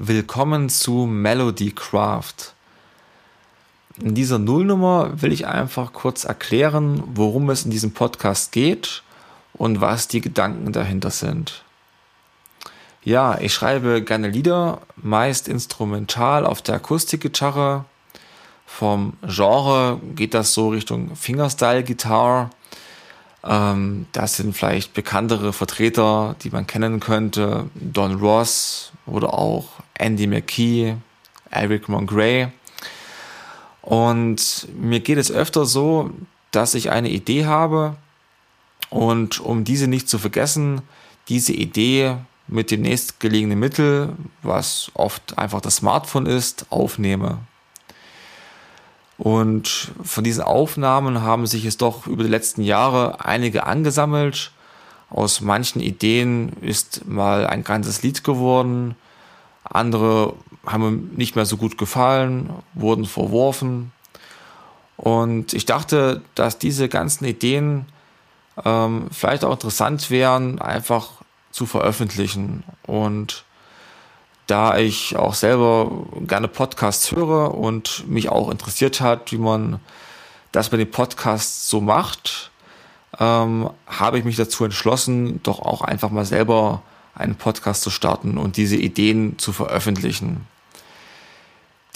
Willkommen zu Melody Craft. In dieser Nullnummer will ich einfach kurz erklären, worum es in diesem Podcast geht und was die Gedanken dahinter sind. Ja, ich schreibe gerne Lieder, meist instrumental auf der Akustikgitarre. Vom Genre geht das so Richtung Fingerstyle-Gitarre. Ähm, das sind vielleicht bekanntere Vertreter, die man kennen könnte. Don Ross oder auch Andy McKee, Eric Mongray. Und mir geht es öfter so, dass ich eine Idee habe und um diese nicht zu vergessen, diese Idee mit dem nächstgelegenen Mittel, was oft einfach das Smartphone ist, aufnehme. Und von diesen Aufnahmen haben sich es doch über die letzten Jahre einige angesammelt. Aus manchen Ideen ist mal ein ganzes Lied geworden. Andere haben mir nicht mehr so gut gefallen, wurden verworfen. Und ich dachte, dass diese ganzen Ideen ähm, vielleicht auch interessant wären, einfach zu veröffentlichen. Und da ich auch selber gerne Podcasts höre und mich auch interessiert hat, wie man das bei den Podcasts so macht, ähm, habe ich mich dazu entschlossen, doch auch einfach mal selber einen Podcast zu starten und diese Ideen zu veröffentlichen.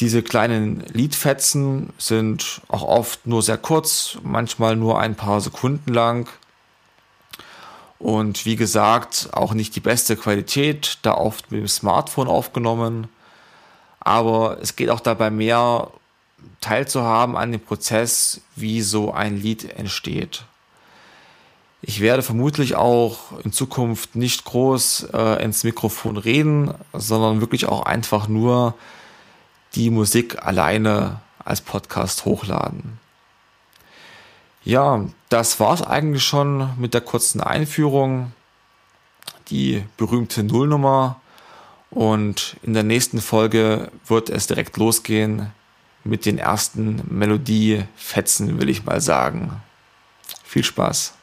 Diese kleinen Liedfetzen sind auch oft nur sehr kurz, manchmal nur ein paar Sekunden lang und wie gesagt, auch nicht die beste Qualität, da oft mit dem Smartphone aufgenommen. Aber es geht auch dabei mehr teilzuhaben an dem Prozess, wie so ein Lied entsteht. Ich werde vermutlich auch in Zukunft nicht groß äh, ins Mikrofon reden, sondern wirklich auch einfach nur die Musik alleine als Podcast hochladen. Ja, das war's eigentlich schon mit der kurzen Einführung. Die berühmte Nullnummer. Und in der nächsten Folge wird es direkt losgehen mit den ersten Melodiefetzen, will ich mal sagen. Viel Spaß.